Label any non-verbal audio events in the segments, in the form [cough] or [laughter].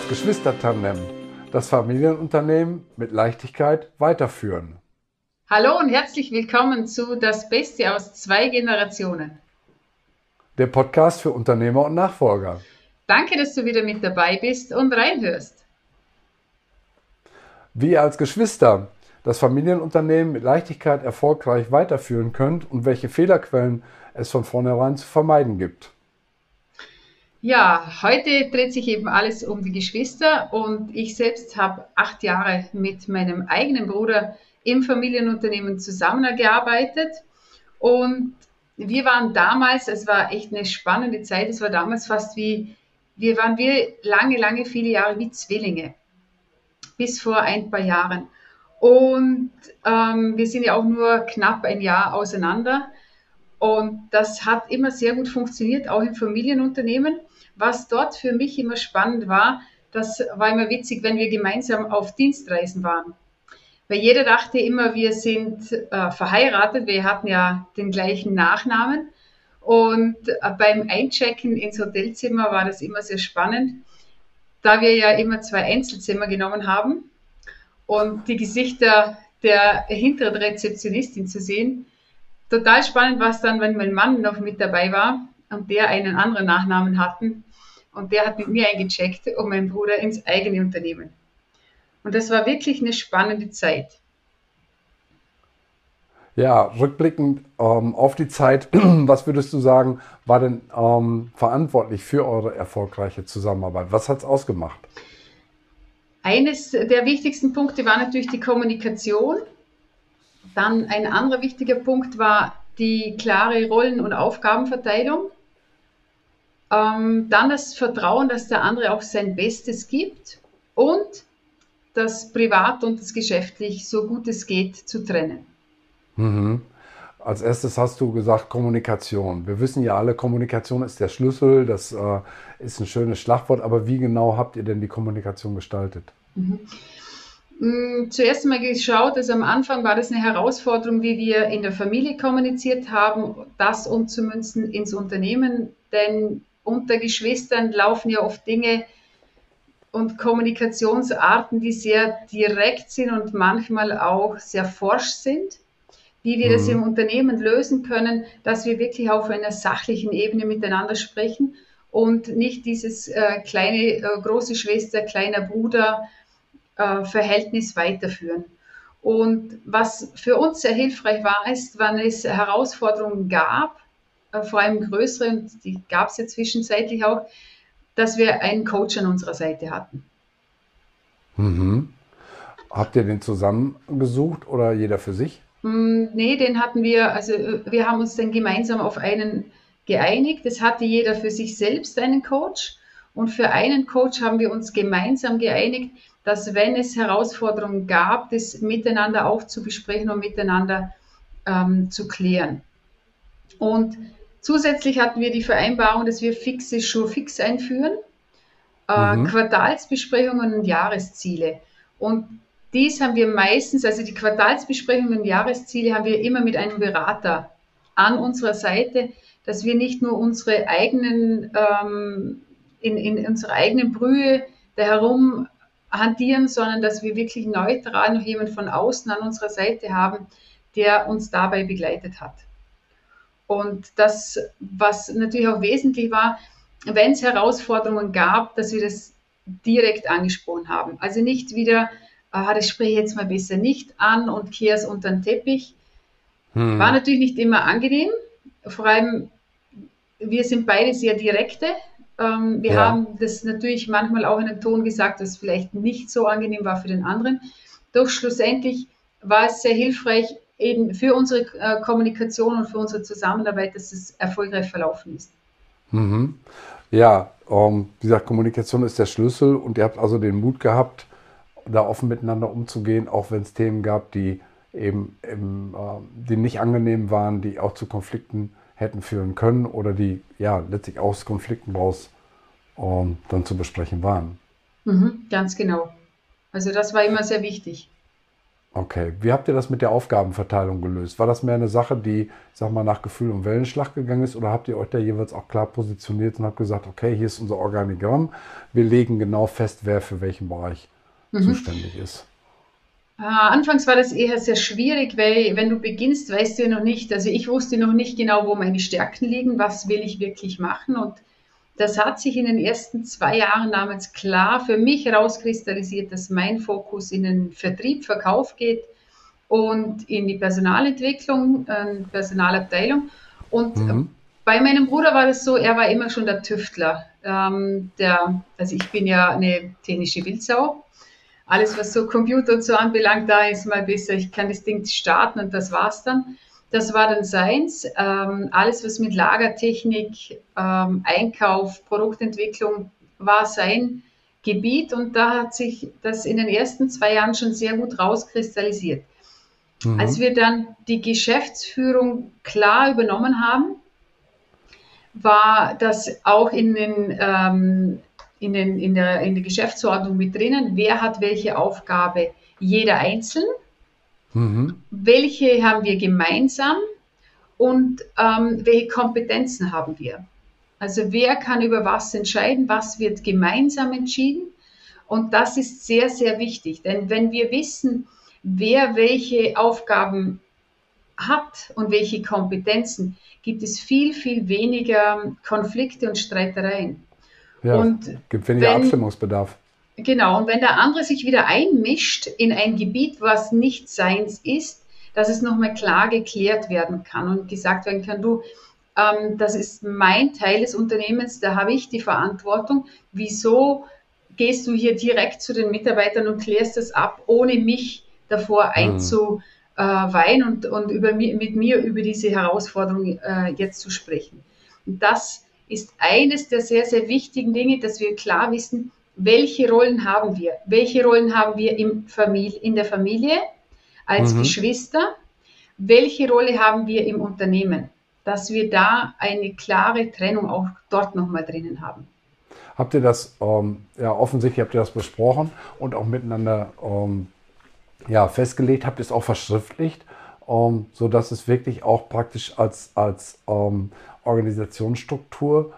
als Geschwistertandem das Familienunternehmen mit Leichtigkeit weiterführen. Hallo und herzlich willkommen zu Das Beste aus zwei Generationen. Der Podcast für Unternehmer und Nachfolger. Danke, dass du wieder mit dabei bist und reinhörst. Wie ihr als Geschwister das Familienunternehmen mit Leichtigkeit erfolgreich weiterführen könnt und welche Fehlerquellen es von vornherein zu vermeiden gibt. Ja, heute dreht sich eben alles um die Geschwister und ich selbst habe acht Jahre mit meinem eigenen Bruder im Familienunternehmen zusammengearbeitet und wir waren damals, es war echt eine spannende Zeit, es war damals fast wie, wir waren wir lange, lange, viele Jahre wie Zwillinge, bis vor ein paar Jahren. Und ähm, wir sind ja auch nur knapp ein Jahr auseinander. Und das hat immer sehr gut funktioniert, auch im Familienunternehmen. Was dort für mich immer spannend war, das war immer witzig, wenn wir gemeinsam auf Dienstreisen waren. Weil jeder dachte immer, wir sind äh, verheiratet, wir hatten ja den gleichen Nachnamen. Und äh, beim Einchecken ins Hotelzimmer war das immer sehr spannend, da wir ja immer zwei Einzelzimmer genommen haben und die Gesichter der hinteren Rezeptionistin zu sehen. Total spannend war es dann, wenn mein Mann noch mit dabei war und der einen anderen Nachnamen hatten und der hat mit mir eingecheckt und mein Bruder ins eigene Unternehmen. Und das war wirklich eine spannende Zeit. Ja, rückblickend ähm, auf die Zeit, [clears throat] was würdest du sagen, war denn ähm, verantwortlich für eure erfolgreiche Zusammenarbeit? Was hat es ausgemacht? Eines der wichtigsten Punkte war natürlich die Kommunikation. Dann ein anderer wichtiger Punkt war die klare Rollen- und Aufgabenverteilung. Ähm, dann das Vertrauen, dass der andere auch sein Bestes gibt und das Privat und das Geschäftlich so gut es geht zu trennen. Mhm. Als erstes hast du gesagt Kommunikation. Wir wissen ja alle, Kommunikation ist der Schlüssel, das äh, ist ein schönes Schlagwort, aber wie genau habt ihr denn die Kommunikation gestaltet? Mhm. Mm, zuerst einmal geschaut, also am Anfang war das eine Herausforderung, wie wir in der Familie kommuniziert haben, das umzumünzen ins Unternehmen, denn unter Geschwistern laufen ja oft Dinge und Kommunikationsarten, die sehr direkt sind und manchmal auch sehr forsch sind. Wie wir mhm. das im Unternehmen lösen können, dass wir wirklich auf einer sachlichen Ebene miteinander sprechen und nicht dieses äh, kleine, äh, große Schwester, kleiner Bruder äh, Verhältnis weiterführen. Und was für uns sehr hilfreich war, ist, wenn es Herausforderungen gab, äh, vor allem größere, und die gab es ja zwischenzeitlich auch, dass wir einen Coach an unserer Seite hatten. Mhm. Habt ihr den zusammengesucht oder jeder für sich? Mm, nee, den hatten wir, also wir haben uns dann gemeinsam auf einen geeinigt. Es hatte jeder für sich selbst einen Coach und für einen Coach haben wir uns gemeinsam geeinigt, dass wenn es Herausforderungen gab, das miteinander auch zu besprechen und miteinander ähm, zu klären. Und Zusätzlich hatten wir die Vereinbarung, dass wir fixe Schurfix einführen, äh, mhm. Quartalsbesprechungen und Jahresziele. Und dies haben wir meistens, also die Quartalsbesprechungen und Jahresziele haben wir immer mit einem Berater an unserer Seite, dass wir nicht nur unsere eigenen, ähm, in, in unserer eigenen Brühe da herum hantieren, sondern dass wir wirklich neutral noch jemand von außen an unserer Seite haben, der uns dabei begleitet hat. Und das, was natürlich auch wesentlich war, wenn es Herausforderungen gab, dass wir das direkt angesprochen haben. Also nicht wieder, ah, das spreche ich jetzt mal besser nicht an und kehre es unter den Teppich. Hm. War natürlich nicht immer angenehm. Vor allem, wir sind beide sehr direkte. Ähm, wir ja. haben das natürlich manchmal auch in einem Ton gesagt, das vielleicht nicht so angenehm war für den anderen. Doch schlussendlich war es sehr hilfreich, eben für unsere äh, Kommunikation und für unsere Zusammenarbeit, dass es erfolgreich verlaufen ist. Mhm. Ja, ähm, wie gesagt, Kommunikation ist der Schlüssel und ihr habt also den Mut gehabt, da offen miteinander umzugehen, auch wenn es Themen gab, die eben, eben äh, die nicht angenehm waren, die auch zu Konflikten hätten führen können oder die ja letztlich aus Konflikten raus ähm, dann zu besprechen waren. Mhm, ganz genau. Also das war immer sehr wichtig. Okay, wie habt ihr das mit der Aufgabenverteilung gelöst? War das mehr eine Sache, die, sag mal, nach Gefühl und Wellenschlag gegangen ist oder habt ihr euch da jeweils auch klar positioniert und habt gesagt, okay, hier ist unser Organigramm, wir legen genau fest, wer für welchen Bereich mhm. zuständig ist? Äh, anfangs war das eher sehr schwierig, weil wenn du beginnst, weißt du ja noch nicht, also ich wusste noch nicht genau, wo meine Stärken liegen, was will ich wirklich machen und das hat sich in den ersten zwei Jahren damals klar für mich herauskristallisiert, dass mein Fokus in den Vertrieb, Verkauf geht und in die Personalentwicklung, äh, Personalabteilung. Und mhm. bei meinem Bruder war das so, er war immer schon der Tüftler. Ähm, der, also ich bin ja eine technische Wildsau. Alles, was so Computer und so anbelangt, da ist mal besser, ich kann das Ding starten und das war's dann. Das war dann seins. Ähm, alles, was mit Lagertechnik, ähm, Einkauf, Produktentwicklung war sein Gebiet und da hat sich das in den ersten zwei Jahren schon sehr gut rauskristallisiert. Mhm. Als wir dann die Geschäftsführung klar übernommen haben, war das auch in, den, ähm, in, den, in, der, in der Geschäftsordnung mit drinnen, wer hat welche Aufgabe, jeder einzeln. Mhm. Welche haben wir gemeinsam und ähm, welche Kompetenzen haben wir? Also wer kann über was entscheiden, was wird gemeinsam entschieden? Und das ist sehr, sehr wichtig, denn wenn wir wissen, wer welche Aufgaben hat und welche Kompetenzen, gibt es viel, viel weniger Konflikte und Streitereien. Ja, und gibt weniger wenn, Abstimmungsbedarf. Genau, und wenn der andere sich wieder einmischt in ein Gebiet, was nicht seins ist, dass es nochmal klar geklärt werden kann und gesagt werden kann, du, ähm, das ist mein Teil des Unternehmens, da habe ich die Verantwortung. Wieso gehst du hier direkt zu den Mitarbeitern und klärst das ab, ohne mich davor mhm. einzuweihen und, und über, mit mir über diese Herausforderung äh, jetzt zu sprechen? Und das ist eines der sehr, sehr wichtigen Dinge, dass wir klar wissen, welche Rollen haben wir? Welche Rollen haben wir im Familie, in der Familie als mhm. Geschwister? Welche Rolle haben wir im Unternehmen? Dass wir da eine klare Trennung auch dort nochmal drinnen haben. Habt ihr das, ähm, ja, offensichtlich habt ihr das besprochen und auch miteinander ähm, ja, festgelegt, habt ihr es auch verschriftlicht, ähm, sodass es wirklich auch praktisch als, als ähm, Organisationsstruktur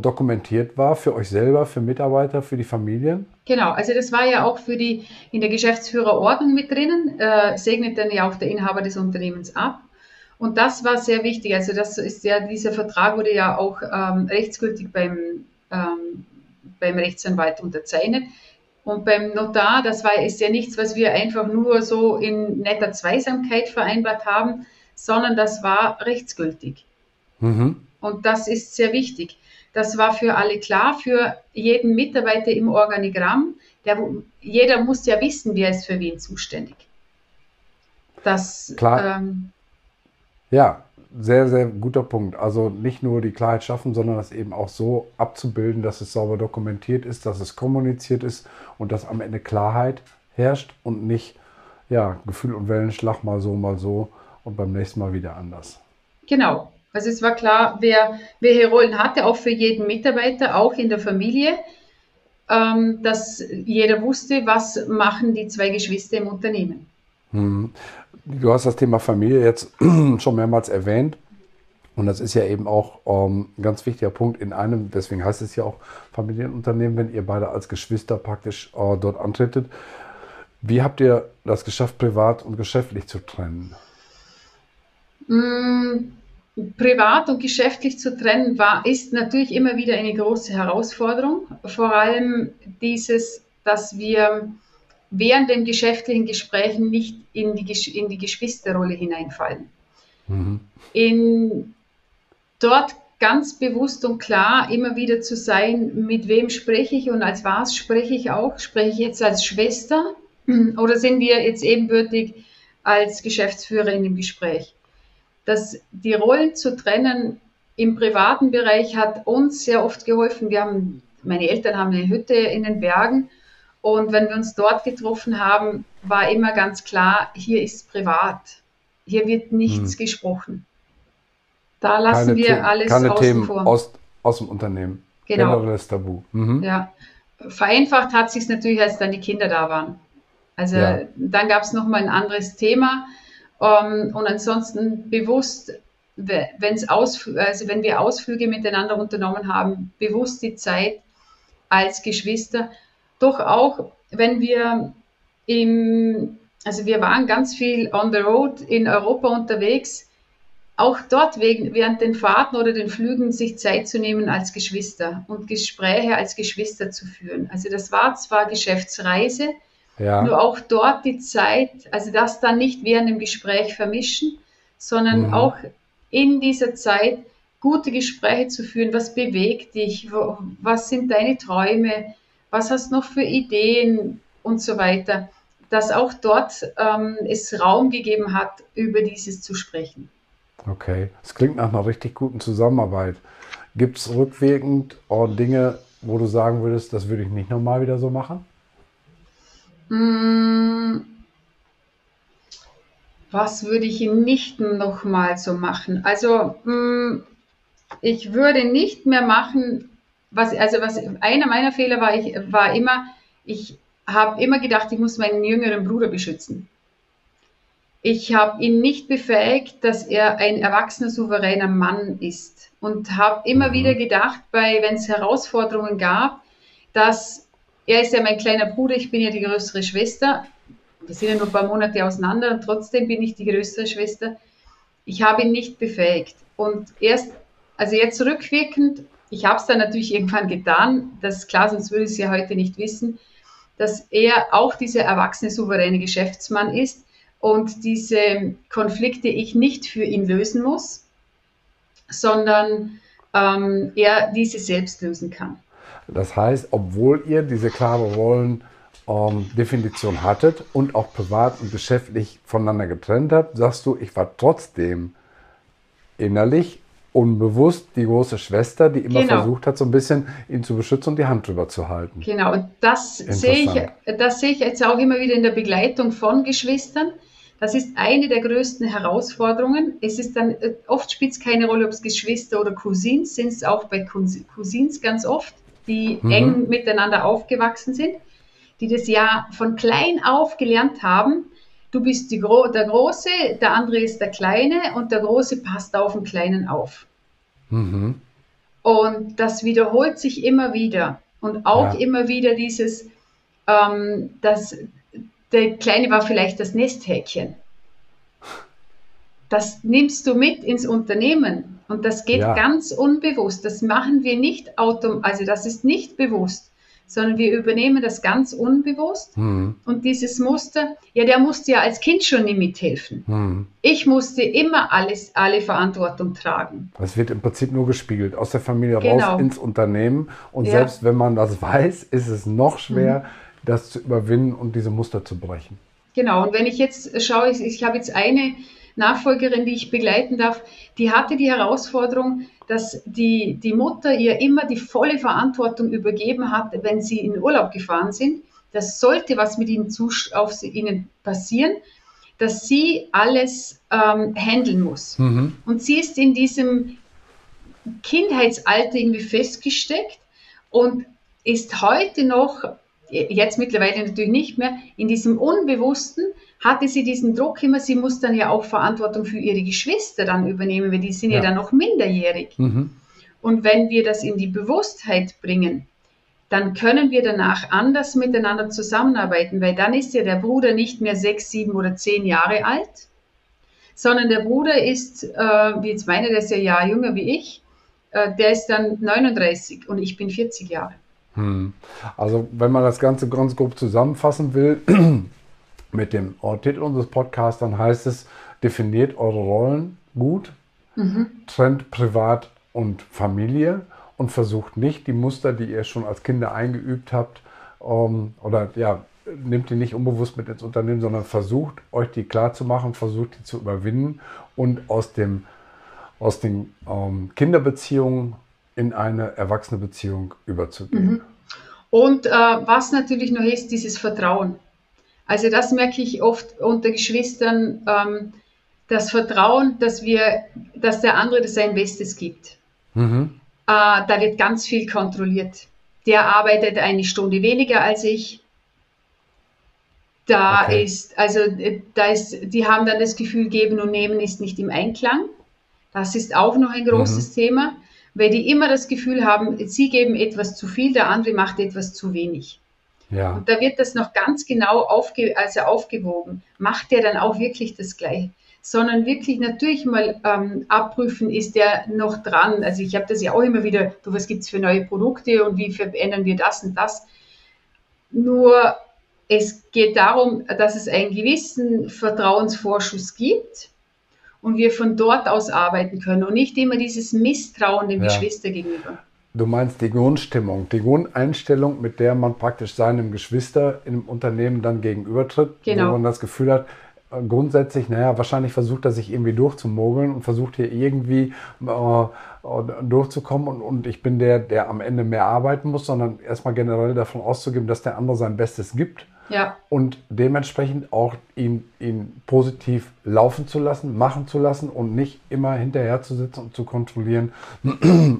dokumentiert war für euch selber, für Mitarbeiter, für die Familien? Genau, also das war ja auch für die in der Geschäftsführerordnung mit drinnen, äh, segnet dann ja auch der Inhaber des Unternehmens ab. Und das war sehr wichtig. Also das ist ja, dieser Vertrag wurde ja auch ähm, rechtsgültig beim, ähm, beim Rechtsanwalt unterzeichnet. Und beim Notar, das war, ist ja nichts, was wir einfach nur so in netter Zweisamkeit vereinbart haben, sondern das war rechtsgültig. Mhm. Und das ist sehr wichtig. Das war für alle klar, für jeden Mitarbeiter im Organigramm. Der, jeder muss ja wissen, wer ist für wen zuständig. Das, klar. Ähm, ja, sehr, sehr guter Punkt. Also nicht nur die Klarheit schaffen, sondern das eben auch so abzubilden, dass es sauber dokumentiert ist, dass es kommuniziert ist und dass am Ende Klarheit herrscht und nicht ja, Gefühl und Wellenschlag mal so, mal so und beim nächsten Mal wieder anders. Genau. Also es war klar, wer welche Rollen hatte, auch für jeden Mitarbeiter, auch in der Familie, ähm, dass jeder wusste, was machen die zwei Geschwister im Unternehmen. Hm. Du hast das Thema Familie jetzt [clears throat] schon mehrmals erwähnt. Und das ist ja eben auch ähm, ein ganz wichtiger Punkt in einem, deswegen heißt es ja auch Familienunternehmen, wenn ihr beide als Geschwister praktisch äh, dort antretet. Wie habt ihr das geschafft, privat und geschäftlich zu trennen? Hm, privat und geschäftlich zu trennen war, ist natürlich immer wieder eine große Herausforderung. Vor allem dieses, dass wir während den geschäftlichen Gesprächen nicht in die, in die Geschwisterrolle hineinfallen. Mhm. In, dort ganz bewusst und klar immer wieder zu sein, mit wem spreche ich und als was spreche ich auch. Spreche ich jetzt als Schwester oder sind wir jetzt ebenbürtig als Geschäftsführer in dem Gespräch? Dass die Rollen zu trennen im privaten Bereich hat uns sehr oft geholfen. Wir haben, meine Eltern haben eine Hütte in den Bergen und wenn wir uns dort getroffen haben, war immer ganz klar, hier ist privat. Hier wird nichts hm. gesprochen. Da lassen keine wir The alles keine außen Themen vor. Aus, aus dem Unternehmen. Genau. Generelles Tabu. Mhm. Ja. Vereinfacht hat sich es natürlich, als dann die Kinder da waren. Also ja. dann gab es nochmal ein anderes Thema. Ähm, und ansonsten bewusst, wenn's Ausf also wenn wir Ausflüge miteinander unternommen haben, bewusst die Zeit als Geschwister. Doch auch, wenn wir im, also wir waren ganz viel on the road in Europa unterwegs, auch dort wegen, während den Fahrten oder den Flügen sich Zeit zu nehmen als Geschwister und Gespräche als Geschwister zu führen. Also das war zwar Geschäftsreise, ja. nur auch dort die Zeit, also das dann nicht während dem Gespräch vermischen, sondern mhm. auch in dieser Zeit gute Gespräche zu führen. Was bewegt dich? Was sind deine Träume? Was hast du noch für Ideen und so weiter? Dass auch dort ähm, es Raum gegeben hat, über dieses zu sprechen. Okay, es klingt nach einer richtig guten Zusammenarbeit. Gibt es rückwirkend Dinge, wo du sagen würdest, das würde ich nicht nochmal wieder so machen? Hm, was würde ich nicht nochmal so machen? Also, hm, ich würde nicht mehr machen, was, also was, einer meiner Fehler war, ich, war immer, ich habe immer gedacht, ich muss meinen jüngeren Bruder beschützen. Ich habe ihn nicht befähigt, dass er ein erwachsener, souveräner Mann ist. Und habe immer mhm. wieder gedacht, wenn es Herausforderungen gab, dass er ist ja mein kleiner Bruder, ich bin ja die größere Schwester. Wir sind ja nur ein paar Monate auseinander und trotzdem bin ich die größere Schwester. Ich habe ihn nicht befähigt. Und erst, also jetzt rückwirkend, ich habe es dann natürlich irgendwann getan, das ist klar, sonst würde ich es ja heute nicht wissen, dass er auch dieser erwachsene, souveräne Geschäftsmann ist und diese Konflikte ich nicht für ihn lösen muss, sondern ähm, er diese selbst lösen kann. Das heißt, obwohl ihr diese klare Rollendefinition ähm, hattet und auch privat und geschäftlich voneinander getrennt habt, sagst du, ich war trotzdem innerlich unbewusst die große Schwester, die immer genau. versucht hat, so ein bisschen ihn zu beschützen und die Hand drüber zu halten. Genau, und das sehe ich, das sehe ich jetzt auch immer wieder in der Begleitung von Geschwistern. Das ist eine der größten Herausforderungen. Es ist dann, äh, oft spielt es keine Rolle, ob es Geschwister oder Cousins sind, es auch bei Cousins ganz oft, die mhm. eng miteinander aufgewachsen sind, die das ja von klein auf gelernt haben, du bist Gro der Große, der andere ist der Kleine und der Große passt auf den Kleinen auf. Mhm. Und das wiederholt sich immer wieder. Und auch ja. immer wieder dieses, ähm, dass der Kleine war vielleicht das Nesthäkchen. Das nimmst du mit ins Unternehmen und das geht ja. ganz unbewusst. Das machen wir nicht automatisch, also das ist nicht bewusst, sondern wir übernehmen das ganz unbewusst. Mhm. Und dieses Muster, ja, der musste ja als Kind schon nie mithelfen. Mhm. Ich musste immer alles, alle Verantwortung tragen. Das wird im Prinzip nur gespiegelt, aus der Familie genau. raus ins Unternehmen. Und ja. selbst wenn man das [laughs] weiß, ist es noch schwer. Mhm das zu überwinden und diese Muster zu brechen. Genau, und wenn ich jetzt schaue, ich, ich habe jetzt eine Nachfolgerin, die ich begleiten darf, die hatte die Herausforderung, dass die, die Mutter ihr immer die volle Verantwortung übergeben hat, wenn sie in Urlaub gefahren sind. Das sollte was mit ihnen, zu, auf ihnen passieren, dass sie alles ähm, handeln muss. Mhm. Und sie ist in diesem Kindheitsalter irgendwie festgesteckt und ist heute noch jetzt mittlerweile natürlich nicht mehr, in diesem Unbewussten hatte sie diesen Druck immer, sie muss dann ja auch Verantwortung für ihre Geschwister dann übernehmen, weil die sind ja, ja dann noch minderjährig. Mhm. Und wenn wir das in die Bewusstheit bringen, dann können wir danach anders miteinander zusammenarbeiten, weil dann ist ja der Bruder nicht mehr sechs, sieben oder zehn Jahre alt, sondern der Bruder ist, äh, wie jetzt meine, der ist ja ein Jahr jünger wie ich, äh, der ist dann 39 und ich bin 40 Jahre. Hm. Also wenn man das Ganze ganz grob zusammenfassen will, [clears throat] mit dem Titel unseres Podcasts, dann heißt es, definiert eure Rollen gut, mhm. trennt Privat und Familie und versucht nicht die Muster, die ihr schon als Kinder eingeübt habt, ähm, oder ja, nehmt die nicht unbewusst mit ins Unternehmen, sondern versucht euch die klar zu machen, versucht die zu überwinden und aus, dem, aus den ähm, Kinderbeziehungen in eine erwachsene Beziehung überzugehen. Mhm. Und äh, was natürlich noch ist, dieses Vertrauen. Also das merke ich oft unter Geschwistern, ähm, das Vertrauen, dass wir, dass der andere sein Bestes gibt. Mhm. Äh, da wird ganz viel kontrolliert. Der arbeitet eine Stunde weniger als ich. Da okay. ist, also äh, da ist, die haben dann das Gefühl, geben und nehmen ist nicht im Einklang. Das ist auch noch ein großes mhm. Thema, weil die immer das Gefühl haben, sie geben etwas zu viel, der andere macht etwas zu wenig. Ja. Und da wird das noch ganz genau aufge also aufgewogen. Macht der dann auch wirklich das Gleiche? Sondern wirklich natürlich mal ähm, abprüfen, ist der noch dran? Also ich habe das ja auch immer wieder, du, was gibt es für neue Produkte und wie verändern wir das und das? Nur es geht darum, dass es einen gewissen Vertrauensvorschuss gibt und wir von dort aus arbeiten können und nicht immer dieses Misstrauen dem ja. Geschwister gegenüber. Du meinst die Grundstimmung, die Grundeinstellung, mit der man praktisch seinem Geschwister im Unternehmen dann gegenübertritt, genau. wo man das Gefühl hat, äh, grundsätzlich, naja, wahrscheinlich versucht er sich irgendwie durchzumogeln und versucht hier irgendwie äh, durchzukommen und, und ich bin der, der am Ende mehr arbeiten muss, sondern erstmal generell davon auszugeben, dass der andere sein Bestes gibt ja. Und dementsprechend auch ihn, ihn positiv laufen zu lassen, machen zu lassen und nicht immer hinterher zu sitzen und zu kontrollieren,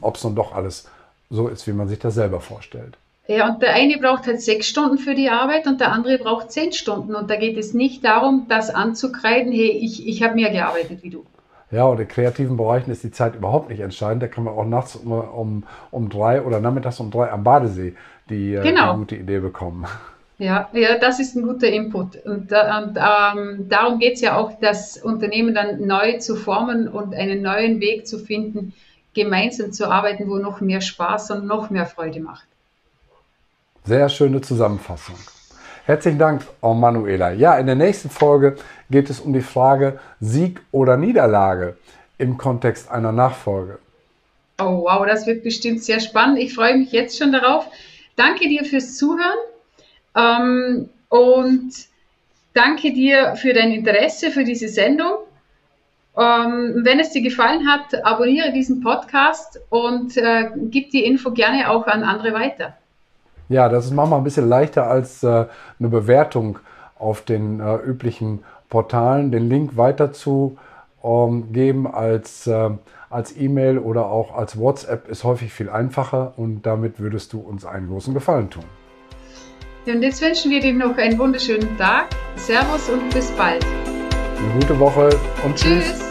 ob es nun doch alles so ist, wie man sich das selber vorstellt. Ja, und der eine braucht halt sechs Stunden für die Arbeit und der andere braucht zehn Stunden. Und da geht es nicht darum, das anzukreiden, hey, ich, ich habe mehr gearbeitet wie du. Ja, und in kreativen Bereichen ist die Zeit überhaupt nicht entscheidend. Da kann man auch nachts um, um, um drei oder nachmittags um drei am Badesee die, äh, genau. die gute Idee bekommen. Ja, ja, das ist ein guter Input. Und, und ähm, darum geht es ja auch, das Unternehmen dann neu zu formen und einen neuen Weg zu finden, gemeinsam zu arbeiten, wo noch mehr Spaß und noch mehr Freude macht. Sehr schöne Zusammenfassung. Herzlichen Dank, oh Manuela. Ja, in der nächsten Folge geht es um die Frage Sieg oder Niederlage im Kontext einer Nachfolge. Oh, wow, das wird bestimmt sehr spannend. Ich freue mich jetzt schon darauf. Danke dir fürs Zuhören. Ähm, und danke dir für dein Interesse für diese Sendung. Ähm, wenn es dir gefallen hat, abonniere diesen Podcast und äh, gib die Info gerne auch an andere weiter. Ja, das ist manchmal ein bisschen leichter als äh, eine Bewertung auf den äh, üblichen Portalen. Den Link weiterzugeben ähm, als, äh, als E-Mail oder auch als WhatsApp ist häufig viel einfacher und damit würdest du uns einen großen Gefallen tun. Und jetzt wünschen wir dir noch einen wunderschönen Tag. Servus und bis bald. Eine gute Woche und tschüss. tschüss.